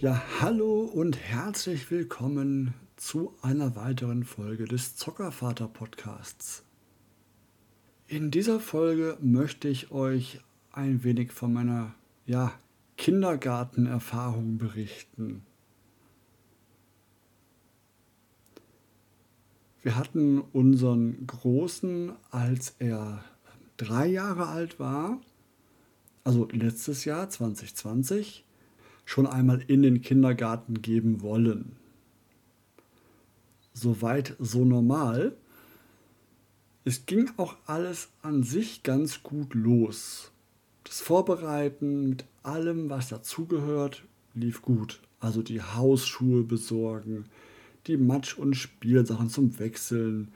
Ja, hallo und herzlich willkommen zu einer weiteren Folge des Zockervater Podcasts. In dieser Folge möchte ich euch ein wenig von meiner ja, Kindergartenerfahrung berichten. Wir hatten unseren Großen, als er drei Jahre alt war, also letztes Jahr 2020, schon einmal in den Kindergarten geben wollen. Soweit so normal. Es ging auch alles an sich ganz gut los. Das Vorbereiten mit allem, was dazugehört, lief gut. Also die Hausschuhe besorgen, die Matsch- und Spielsachen zum Wechseln,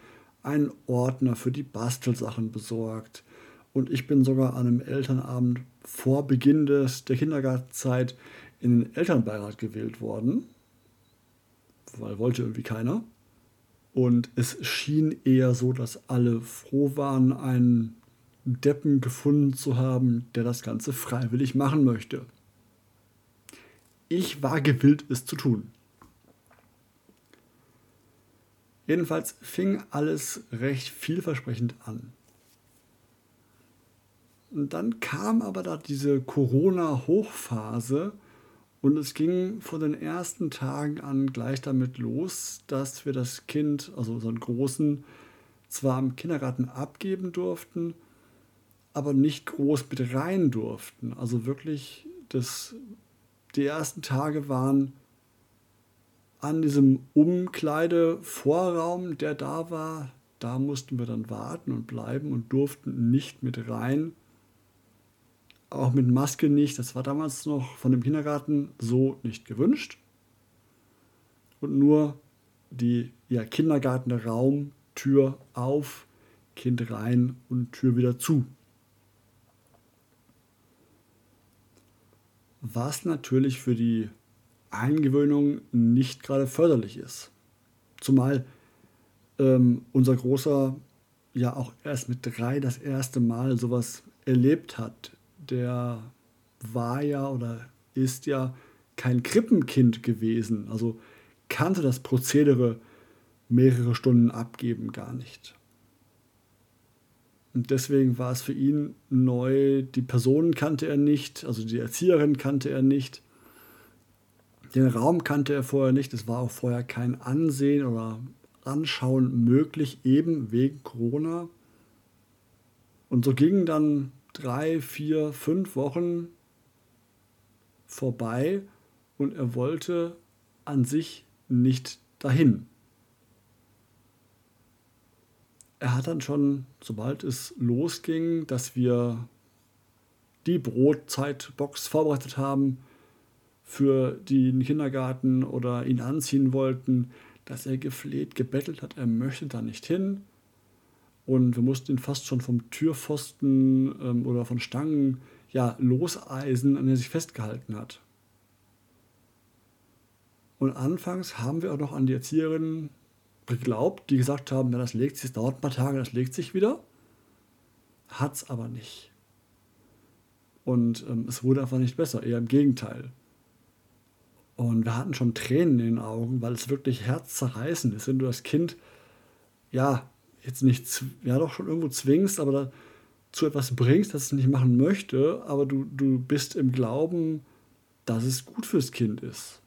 einen Ordner für die Bastelsachen besorgt. Und ich bin sogar an einem Elternabend vor Beginn des, der Kindergartenzeit in den Elternbeirat gewählt worden, weil wollte irgendwie keiner. Und es schien eher so, dass alle froh waren, einen Deppen gefunden zu haben, der das Ganze freiwillig machen möchte. Ich war gewillt, es zu tun. Jedenfalls fing alles recht vielversprechend an. Und dann kam aber da diese Corona-Hochphase und es ging von den ersten Tagen an gleich damit los, dass wir das Kind, also unseren Großen, zwar im Kindergarten abgeben durften, aber nicht groß mit rein durften. Also wirklich, das, die ersten Tage waren an diesem Umkleidevorraum, der da war, da mussten wir dann warten und bleiben und durften nicht mit rein. Auch mit Maske nicht. Das war damals noch von dem Kindergarten so nicht gewünscht. Und nur die ja, Kindergartenraum, Tür auf, Kind rein und Tür wieder zu. Was natürlich für die Eingewöhnung nicht gerade förderlich ist. Zumal ähm, unser Großer ja auch erst mit drei das erste Mal sowas erlebt hat. Der war ja oder ist ja kein Krippenkind gewesen, also kannte das Prozedere mehrere Stunden abgeben gar nicht. Und deswegen war es für ihn neu, die Personen kannte er nicht, also die Erzieherin kannte er nicht. Den Raum kannte er vorher nicht. Es war auch vorher kein Ansehen oder Anschauen möglich, eben wegen Corona. Und so gingen dann drei, vier, fünf Wochen vorbei und er wollte an sich nicht dahin. Er hat dann schon, sobald es losging, dass wir die Brotzeitbox vorbereitet haben, für den Kindergarten oder ihn anziehen wollten, dass er gefleht, gebettelt hat, er möchte da nicht hin. Und wir mussten ihn fast schon vom Türpfosten ähm, oder von Stangen ja, loseisen, an der er sich festgehalten hat. Und anfangs haben wir auch noch an die Erzieherinnen geglaubt, die gesagt haben, ja, das legt sich, das dauert ein paar Tage, das legt sich wieder. Hat es aber nicht. Und ähm, es wurde einfach nicht besser, eher im Gegenteil. Und wir hatten schon Tränen in den Augen, weil es wirklich herzzerreißend ist, wenn du das Kind, ja, jetzt nicht, ja doch schon irgendwo zwingst, aber zu etwas bringst, das es nicht machen möchte, aber du, du bist im Glauben, dass es gut fürs Kind ist.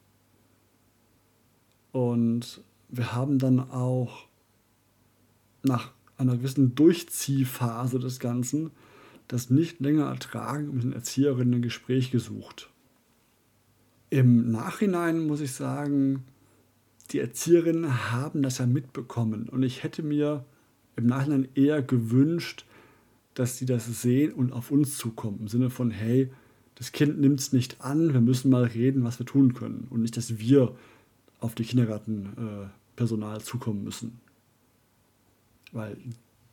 Und wir haben dann auch nach einer gewissen Durchziehphase des Ganzen das nicht länger ertragen mit den Erzieherinnen ein Gespräch gesucht. Im Nachhinein muss ich sagen, die Erzieherinnen haben das ja mitbekommen und ich hätte mir im Nachhinein eher gewünscht, dass sie das sehen und auf uns zukommen. Im Sinne von, hey, das Kind nimmt es nicht an, wir müssen mal reden, was wir tun können. Und nicht, dass wir auf die Kindergartenpersonal äh, zukommen müssen. Weil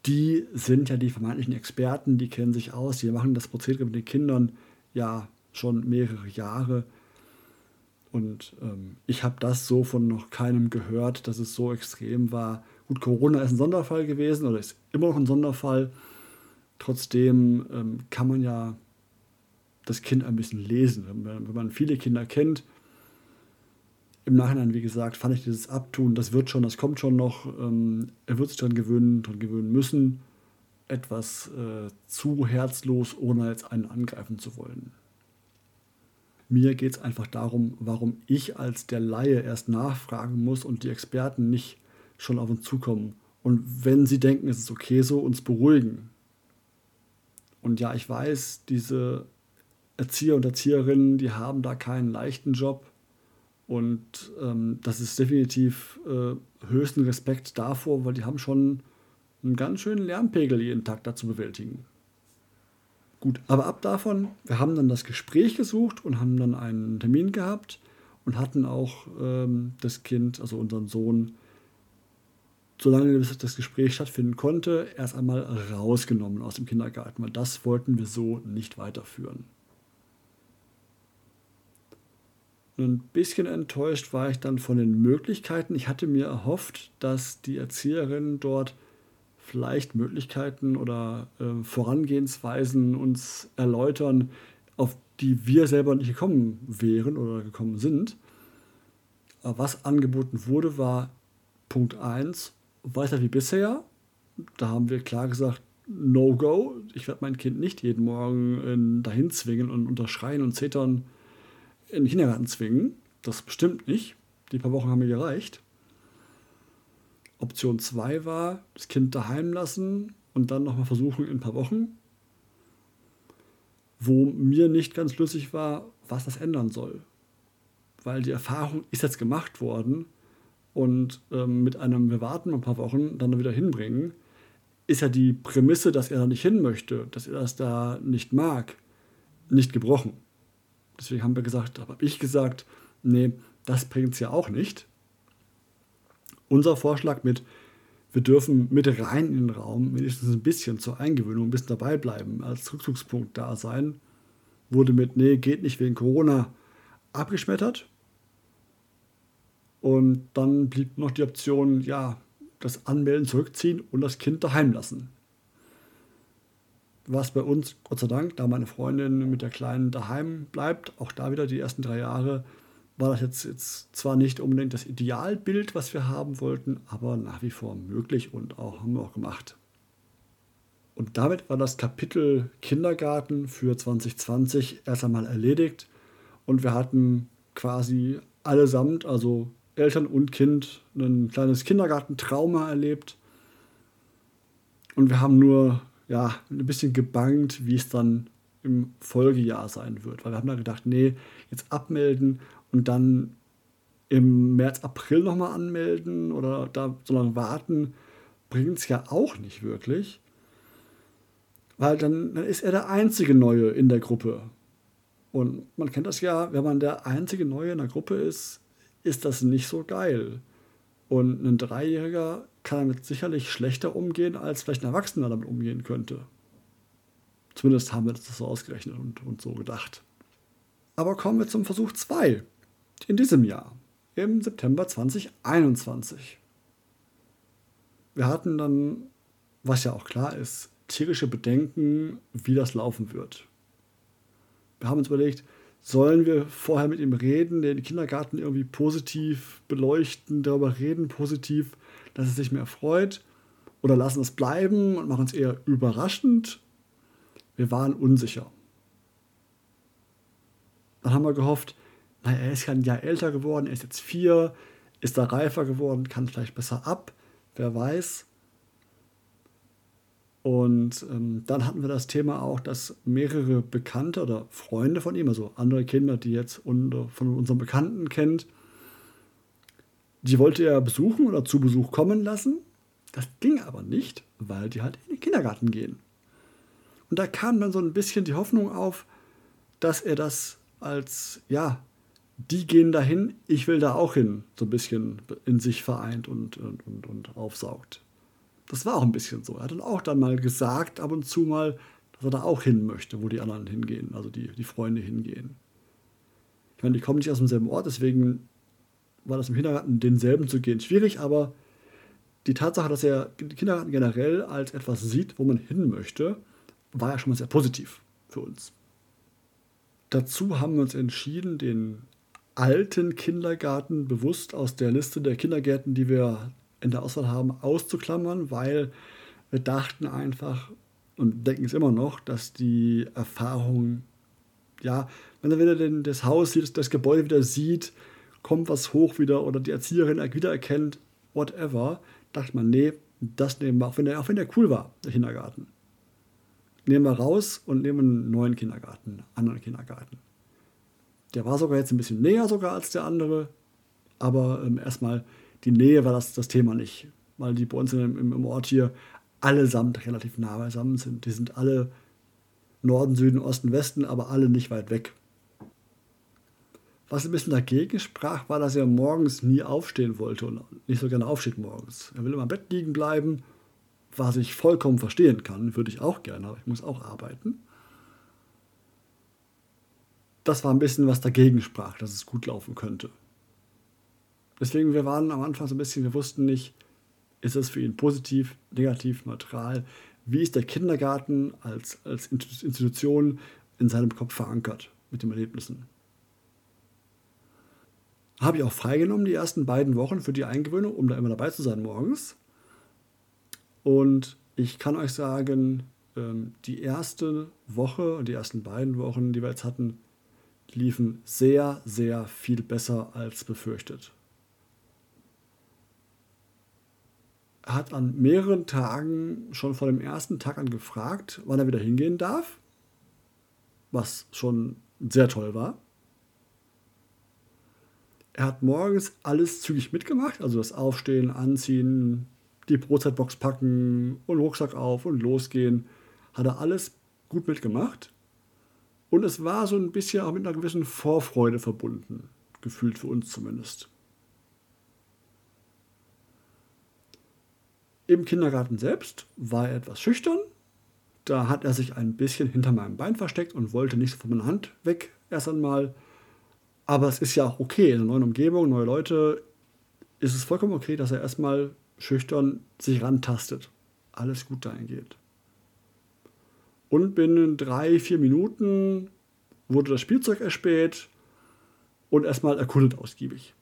die sind ja die vermeintlichen Experten, die kennen sich aus, die machen das Prozedere mit den Kindern ja schon mehrere Jahre. Und ähm, ich habe das so von noch keinem gehört, dass es so extrem war. Gut, Corona ist ein Sonderfall gewesen oder ist immer noch ein Sonderfall. Trotzdem ähm, kann man ja das Kind ein bisschen lesen. Wenn, wenn man viele Kinder kennt, im Nachhinein, wie gesagt, fand ich dieses Abtun, das wird schon, das kommt schon noch. Ähm, er wird sich daran gewöhnen, daran gewöhnen müssen. Etwas äh, zu herzlos, ohne jetzt einen angreifen zu wollen. Mir geht es einfach darum, warum ich als der Laie erst nachfragen muss und die Experten nicht schon auf uns zukommen. Und wenn sie denken, es ist okay so, uns beruhigen. Und ja, ich weiß, diese Erzieher und Erzieherinnen, die haben da keinen leichten Job. Und ähm, das ist definitiv äh, höchsten Respekt davor, weil die haben schon einen ganz schönen Lärmpegel jeden Tag da zu bewältigen. Gut, aber ab davon, wir haben dann das Gespräch gesucht und haben dann einen Termin gehabt und hatten auch ähm, das Kind, also unseren Sohn, solange das Gespräch stattfinden konnte, erst einmal rausgenommen aus dem Kindergarten, weil das wollten wir so nicht weiterführen. Ein bisschen enttäuscht war ich dann von den Möglichkeiten. Ich hatte mir erhofft, dass die Erzieherinnen dort vielleicht Möglichkeiten oder äh, Vorangehensweisen uns erläutern, auf die wir selber nicht gekommen wären oder gekommen sind. Aber was angeboten wurde, war Punkt 1, weiter wie bisher. Da haben wir klar gesagt, no go. Ich werde mein Kind nicht jeden Morgen in, dahin zwingen und unterschreien und zetern in den Kindergarten zwingen. Das bestimmt nicht. Die paar Wochen haben mir gereicht. Option 2 war, das Kind daheim lassen und dann nochmal versuchen in ein paar Wochen. Wo mir nicht ganz schlüssig war, was das ändern soll. Weil die Erfahrung ist jetzt gemacht worden und ähm, mit einem, wir warten ein paar Wochen, dann wieder hinbringen, ist ja die Prämisse, dass er da nicht hin möchte, dass er das da nicht mag, nicht gebrochen. Deswegen haben wir gesagt, habe ich gesagt, nee, das bringt es ja auch nicht. Unser Vorschlag mit, wir dürfen mit rein in den Raum, wenigstens ein bisschen zur Eingewöhnung, ein bisschen dabei bleiben, als Rückzugspunkt da sein, wurde mit, nee, geht nicht wegen Corona abgeschmettert. Und dann blieb noch die Option, ja, das Anmelden zurückziehen und das Kind daheim lassen was bei uns, Gott sei Dank, da meine Freundin mit der Kleinen daheim bleibt, auch da wieder die ersten drei Jahre, war das jetzt, jetzt zwar nicht unbedingt das Idealbild, was wir haben wollten, aber nach wie vor möglich und auch haben wir auch gemacht. Und damit war das Kapitel Kindergarten für 2020 erst einmal erledigt und wir hatten quasi allesamt, also Eltern und Kind, ein kleines Kindergartentrauma erlebt. Und wir haben nur ja, ein bisschen gebangt, wie es dann im Folgejahr sein wird. Weil wir haben da gedacht, nee, jetzt abmelden und dann im März, April nochmal anmelden oder da so lange warten, bringt es ja auch nicht wirklich. Weil dann, dann ist er der einzige Neue in der Gruppe. Und man kennt das ja, wenn man der einzige Neue in der Gruppe ist, ist das nicht so geil. Und ein Dreijähriger kann damit sicherlich schlechter umgehen, als vielleicht ein Erwachsener damit umgehen könnte. Zumindest haben wir das so ausgerechnet und, und so gedacht. Aber kommen wir zum Versuch 2 in diesem Jahr, im September 2021. Wir hatten dann, was ja auch klar ist, tierische Bedenken, wie das laufen wird. Wir haben uns überlegt, sollen wir vorher mit ihm reden, den Kindergarten irgendwie positiv beleuchten, darüber reden positiv, dass es sich mehr freut? Oder lassen es bleiben und machen es eher überraschend? Wir waren unsicher. Dann haben wir gehofft, naja, er ist ja ein Jahr älter geworden, er ist jetzt vier, ist da reifer geworden, kann vielleicht besser ab, wer weiß. Und ähm, dann hatten wir das Thema auch, dass mehrere Bekannte oder Freunde von ihm, also andere Kinder, die jetzt unter, von unseren Bekannten kennt, die wollte er besuchen oder zu Besuch kommen lassen. Das ging aber nicht, weil die halt in den Kindergarten gehen. Und da kam dann so ein bisschen die Hoffnung auf, dass er das als, ja, die gehen dahin, ich will da auch hin, so ein bisschen in sich vereint und, und, und, und aufsaugt. Das war auch ein bisschen so. Er hat dann auch dann mal gesagt, ab und zu mal, dass er da auch hin möchte, wo die anderen hingehen, also die, die Freunde hingehen. Ich meine, die kommen nicht aus demselben Ort, deswegen war das im Kindergarten denselben zu gehen schwierig, aber die Tatsache, dass er den Kindergarten generell als etwas sieht, wo man hin möchte, war ja schon mal sehr positiv für uns. Dazu haben wir uns entschieden, den alten Kindergarten bewusst aus der Liste der Kindergärten, die wir in der Auswahl haben, auszuklammern, weil wir dachten einfach und denken es immer noch, dass die Erfahrung, ja, wenn er wieder den, das Haus sieht, das Gebäude wieder sieht, kommt was hoch wieder oder die Erzieherin wiedererkennt, whatever, dachte man, nee, das nehmen wir, auch wenn der, auch wenn der cool war, der Kindergarten. Nehmen wir raus und nehmen einen neuen Kindergarten, einen anderen Kindergarten. Der war sogar jetzt ein bisschen näher sogar als der andere, aber ähm, erstmal die Nähe war das, das Thema nicht, weil die bei uns im, im Ort hier allesamt relativ nah beisammen sind. Die sind alle Norden, Süden, Osten, Westen, aber alle nicht weit weg. Was ein bisschen dagegen sprach, war, dass er morgens nie aufstehen wollte und nicht so gerne aufsteht morgens. Er will immer im Bett liegen bleiben, was ich vollkommen verstehen kann, würde ich auch gerne, aber ich muss auch arbeiten. Das war ein bisschen, was dagegen sprach, dass es gut laufen könnte. Deswegen, wir waren am Anfang so ein bisschen, wir wussten nicht, ist es für ihn positiv, negativ, neutral? Wie ist der Kindergarten als, als Institution in seinem Kopf verankert mit den Erlebnissen? Habe ich auch freigenommen die ersten beiden Wochen für die Eingewöhnung, um da immer dabei zu sein morgens. Und ich kann euch sagen, ähm, die erste Woche und die ersten beiden Wochen, die wir jetzt hatten, liefen sehr, sehr viel besser als befürchtet. Er hat an mehreren Tagen schon vor dem ersten Tag an gefragt, wann er wieder hingehen darf, was schon sehr toll war. Er hat morgens alles zügig mitgemacht, also das Aufstehen, Anziehen, die Brotzeitbox packen und Rucksack auf und losgehen. Hat er alles gut mitgemacht. Und es war so ein bisschen auch mit einer gewissen Vorfreude verbunden, gefühlt für uns zumindest. Im Kindergarten selbst war er etwas schüchtern. Da hat er sich ein bisschen hinter meinem Bein versteckt und wollte nicht von meiner Hand weg erst einmal. Aber es ist ja auch okay, in einer neuen Umgebung, neue Leute, ist es vollkommen okay, dass er erstmal schüchtern sich rantastet. Alles gut dahin geht. Und binnen drei, vier Minuten wurde das Spielzeug erspäht und erstmal erkundet ausgiebig.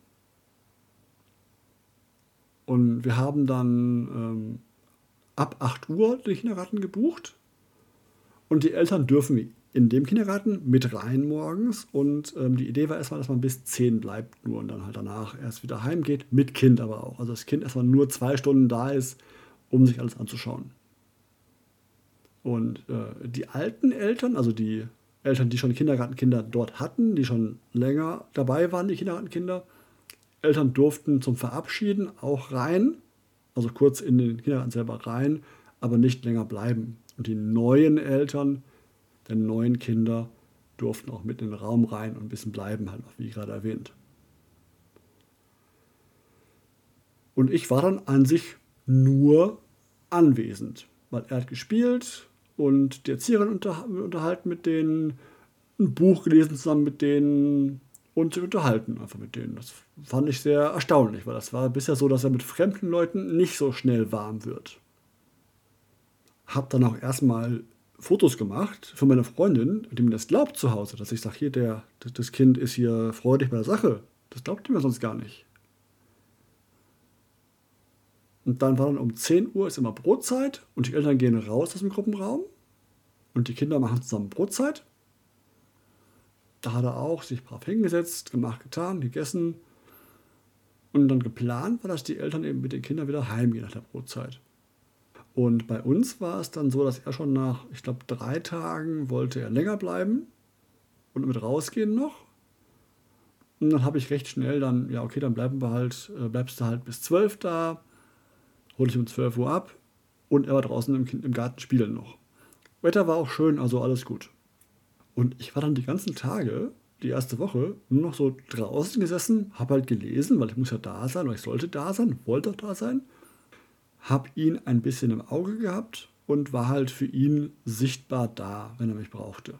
Und wir haben dann ähm, ab 8 Uhr den Kindergarten gebucht. Und die Eltern dürfen in dem Kindergarten mit rein morgens. Und ähm, die Idee war erstmal, dass man bis 10 bleibt nur und dann halt danach erst wieder heimgeht, mit Kind aber auch. Also das Kind erstmal nur zwei Stunden da ist, um sich alles anzuschauen. Und äh, die alten Eltern, also die Eltern, die schon Kindergartenkinder dort hatten, die schon länger dabei waren, die Kindergartenkinder, Eltern durften zum Verabschieden auch rein, also kurz in den Kindergarten selber rein, aber nicht länger bleiben. Und die neuen Eltern der neuen Kinder durften auch mit in den Raum rein und ein bisschen bleiben, halt, wie gerade erwähnt. Und ich war dann an sich nur anwesend, weil er hat gespielt und die Erzieherin unterhalten mit denen, ein Buch gelesen zusammen mit denen, und sich unterhalten einfach mit denen. Das fand ich sehr erstaunlich, weil das war bisher so, dass er mit fremden Leuten nicht so schnell warm wird. Hab dann auch erstmal Fotos gemacht für meine Freundin, die mir das glaubt zu Hause, dass ich sage, hier, der, das Kind ist hier freudig bei der Sache. Das glaubt die mir sonst gar nicht. Und dann war dann um 10 Uhr ist immer Brotzeit und die Eltern gehen raus aus dem Gruppenraum und die Kinder machen zusammen Brotzeit da hat er auch sich brav hingesetzt, gemacht, getan, gegessen. Und dann geplant war, dass die Eltern eben mit den Kindern wieder heimgehen nach der Brotzeit. Und bei uns war es dann so, dass er schon nach, ich glaube, drei Tagen wollte er länger bleiben und mit rausgehen noch. Und dann habe ich recht schnell dann, ja, okay, dann bleiben wir halt, äh, bleibst du halt bis zwölf da, hole ich um 12 Uhr ab und er war draußen im, im Garten spielen noch. Wetter war auch schön, also alles gut. Und ich war dann die ganzen Tage, die erste Woche, nur noch so draußen gesessen, habe halt gelesen, weil ich muss ja da sein, weil ich sollte da sein, wollte auch da sein. Habe ihn ein bisschen im Auge gehabt und war halt für ihn sichtbar da, wenn er mich brauchte.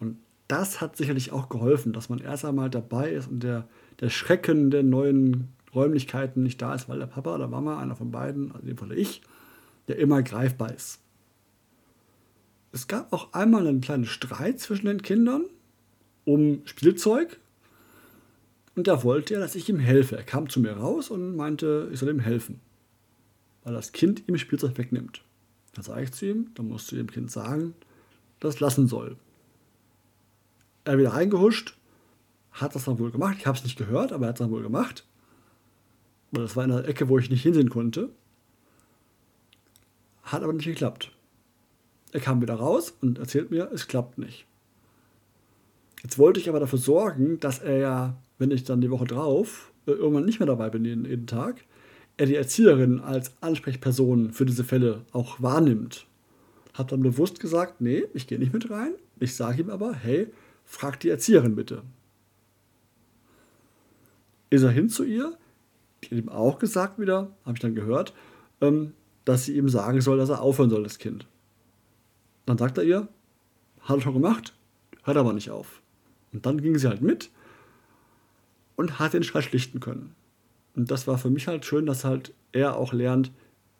Und das hat sicherlich auch geholfen, dass man erst einmal dabei ist und der, der Schrecken der neuen Räumlichkeiten nicht da ist, weil der Papa oder Mama, einer von beiden, also in dem Fall ich, der immer greifbar ist es gab auch einmal einen kleinen Streit zwischen den Kindern um Spielzeug. Und da wollte er, dass ich ihm helfe. Er kam zu mir raus und meinte, ich soll ihm helfen. Weil das Kind ihm Spielzeug wegnimmt. Da sage ich zu ihm, dann musst du dem Kind sagen, dass es lassen soll. Er wieder reingehuscht, hat das dann wohl gemacht. Ich habe es nicht gehört, aber er hat es dann wohl gemacht. Weil das war in einer Ecke, wo ich nicht hinsehen konnte. Hat aber nicht geklappt. Er kam wieder raus und erzählt mir, es klappt nicht. Jetzt wollte ich aber dafür sorgen, dass er ja, wenn ich dann die Woche drauf äh, irgendwann nicht mehr dabei bin jeden, jeden Tag, er die Erzieherin als Ansprechperson für diese Fälle auch wahrnimmt. Hat dann bewusst gesagt, nee, ich gehe nicht mit rein. Ich sage ihm aber, hey, frag die Erzieherin bitte. Ist er hin zu ihr? Die hat ihm auch gesagt wieder, habe ich dann gehört, ähm, dass sie ihm sagen soll, dass er aufhören soll, das Kind. Dann sagt er ihr, hat er schon gemacht, hört aber nicht auf. Und dann ging sie halt mit und hat den Streit schlichten können. Und das war für mich halt schön, dass halt er auch lernt,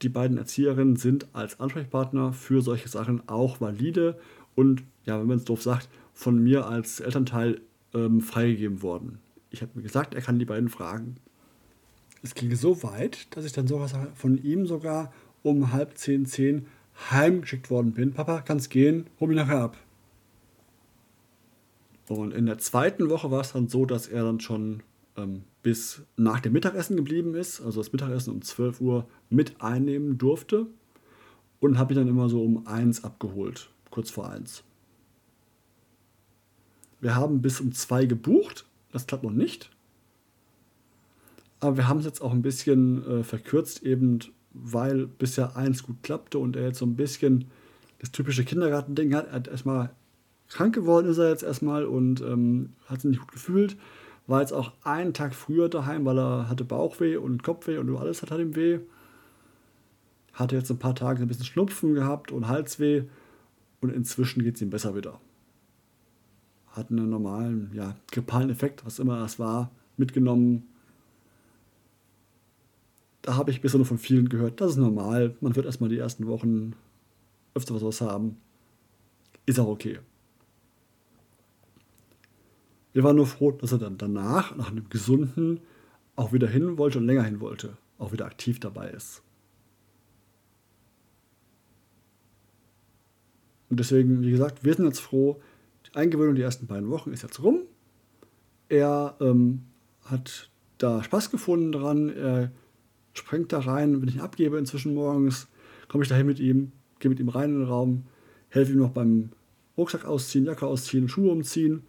die beiden Erzieherinnen sind als Ansprechpartner für solche Sachen auch valide und, ja, wenn man es doof sagt, von mir als Elternteil ähm, freigegeben worden. Ich habe mir gesagt, er kann die beiden fragen. Es ging so weit, dass ich dann sowas von ihm sogar um halb zehn, zehn heimgeschickt worden bin. Papa, kannst gehen, hol mich nachher ab. Und in der zweiten Woche war es dann so, dass er dann schon ähm, bis nach dem Mittagessen geblieben ist, also das Mittagessen um 12 Uhr mit einnehmen durfte. Und habe ich dann immer so um 1 abgeholt, kurz vor 1. Wir haben bis um 2 gebucht, das klappt noch nicht. Aber wir haben es jetzt auch ein bisschen äh, verkürzt, eben weil bisher eins gut klappte und er jetzt so ein bisschen das typische Kindergartending hat. Er hat erstmal krank geworden, ist er jetzt erstmal und ähm, hat sich nicht gut gefühlt. War jetzt auch einen Tag früher daheim, weil er hatte Bauchweh und Kopfweh und alles hat ihm weh. Hatte jetzt ein paar Tage ein bisschen Schnupfen gehabt und Halsweh und inzwischen geht es ihm besser wieder. Hat einen normalen, ja, grippalen Effekt, was immer das war, mitgenommen da habe ich bisher nur von vielen gehört, das ist normal. Man wird erstmal die ersten Wochen öfter was haben. Ist auch okay. Wir waren nur froh, dass er dann danach, nach einem gesunden, auch wieder hin wollte und länger hin wollte, auch wieder aktiv dabei ist. Und deswegen, wie gesagt, wir sind jetzt froh. Die Eingewöhnung die ersten beiden Wochen ist jetzt rum. Er ähm, hat da Spaß gefunden dran. Er springt da rein. Wenn ich ihn abgebe inzwischen morgens, komme ich dahin mit ihm, gehe mit ihm rein in den Raum, helfe ihm noch beim Rucksack ausziehen, Jacke ausziehen, Schuhe umziehen,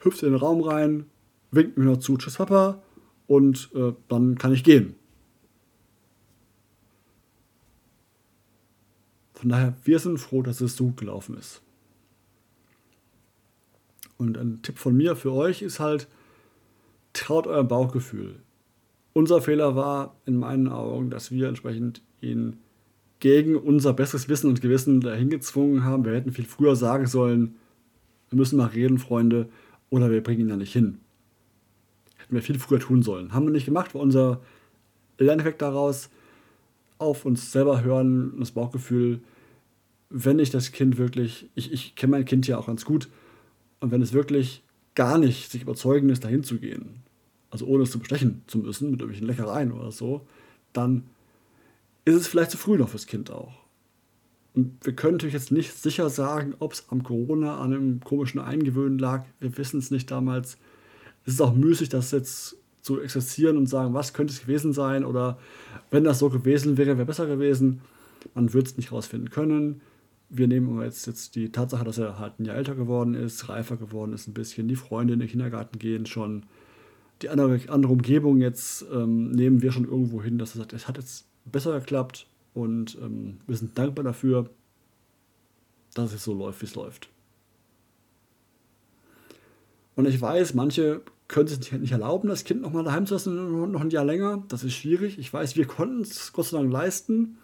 hüpft in den Raum rein, winkt mir noch zu, tschüss Papa, und äh, dann kann ich gehen. Von daher, wir sind froh, dass es so gelaufen ist. Und ein Tipp von mir für euch ist halt, traut eurem Bauchgefühl. Unser Fehler war in meinen Augen, dass wir entsprechend ihn gegen unser besseres Wissen und Gewissen dahin gezwungen haben. Wir hätten viel früher sagen sollen, wir müssen mal reden, Freunde, oder wir bringen ihn da nicht hin. Hätten wir viel früher tun sollen. Haben wir nicht gemacht, war unser Lerneffekt daraus auf uns selber hören, das Bauchgefühl, wenn ich das Kind wirklich, ich, ich kenne mein Kind ja auch ganz gut, und wenn es wirklich gar nicht sich überzeugen ist, dahin zu gehen, also ohne es zu bestechen zu müssen, mit irgendwelchen Leckereien oder so, dann ist es vielleicht zu früh noch fürs Kind auch. Und wir können natürlich jetzt nicht sicher sagen, ob es am Corona, an einem komischen Eingewöhnen lag. Wir wissen es nicht damals. Es ist auch müßig, das jetzt zu exerzieren und sagen, was könnte es gewesen sein oder wenn das so gewesen wäre, wäre besser gewesen. Man wird es nicht rausfinden können. Wir nehmen jetzt, jetzt die Tatsache, dass er halt ein Jahr älter geworden ist, reifer geworden ist ein bisschen, die Freunde in den Kindergarten gehen schon die andere, andere Umgebung jetzt ähm, nehmen wir schon irgendwo hin, dass er sagt, es hat jetzt besser geklappt und ähm, wir sind dankbar dafür, dass es so läuft, wie es läuft. Und ich weiß, manche können es nicht erlauben, das Kind nochmal daheim zu lassen, noch ein Jahr länger. Das ist schwierig. Ich weiß, wir konnten es Gott sei Dank leisten,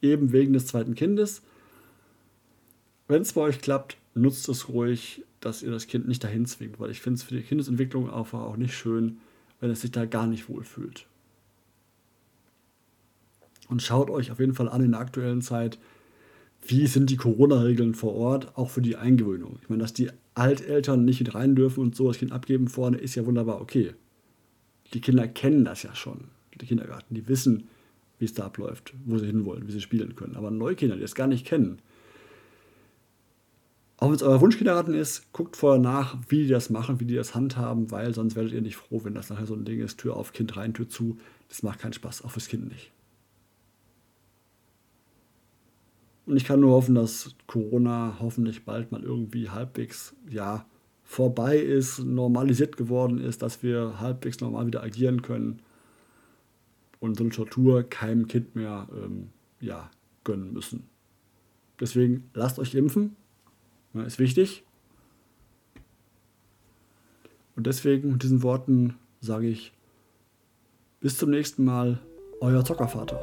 eben wegen des zweiten Kindes. Wenn es bei euch klappt, nutzt es ruhig dass ihr das Kind nicht dahin zwingt, weil ich finde es für die Kindesentwicklung einfach auch nicht schön, wenn es sich da gar nicht wohlfühlt. Und schaut euch auf jeden Fall an in der aktuellen Zeit, wie sind die Corona-Regeln vor Ort, auch für die Eingewöhnung. Ich meine, dass die Alteltern nicht mit rein dürfen und so das Kind abgeben vorne, ist ja wunderbar okay. die Kinder kennen das ja schon, die Kindergarten, die wissen, wie es da abläuft, wo sie hinwollen, wie sie spielen können. Aber Neukinder, die das gar nicht kennen, auch wenn es euer Wunschkindergarten ist, guckt vorher nach, wie die das machen, wie die das handhaben, weil sonst werdet ihr nicht froh, wenn das nachher so ein Ding ist, Tür auf, Kind rein, Tür zu. Das macht keinen Spaß, auch fürs Kind nicht. Und ich kann nur hoffen, dass Corona hoffentlich bald mal irgendwie halbwegs, ja, vorbei ist, normalisiert geworden ist, dass wir halbwegs normal wieder agieren können und so eine Tortur keinem Kind mehr ähm, ja, gönnen müssen. Deswegen lasst euch impfen, ist wichtig. Und deswegen mit diesen Worten sage ich bis zum nächsten Mal, euer Zockervater.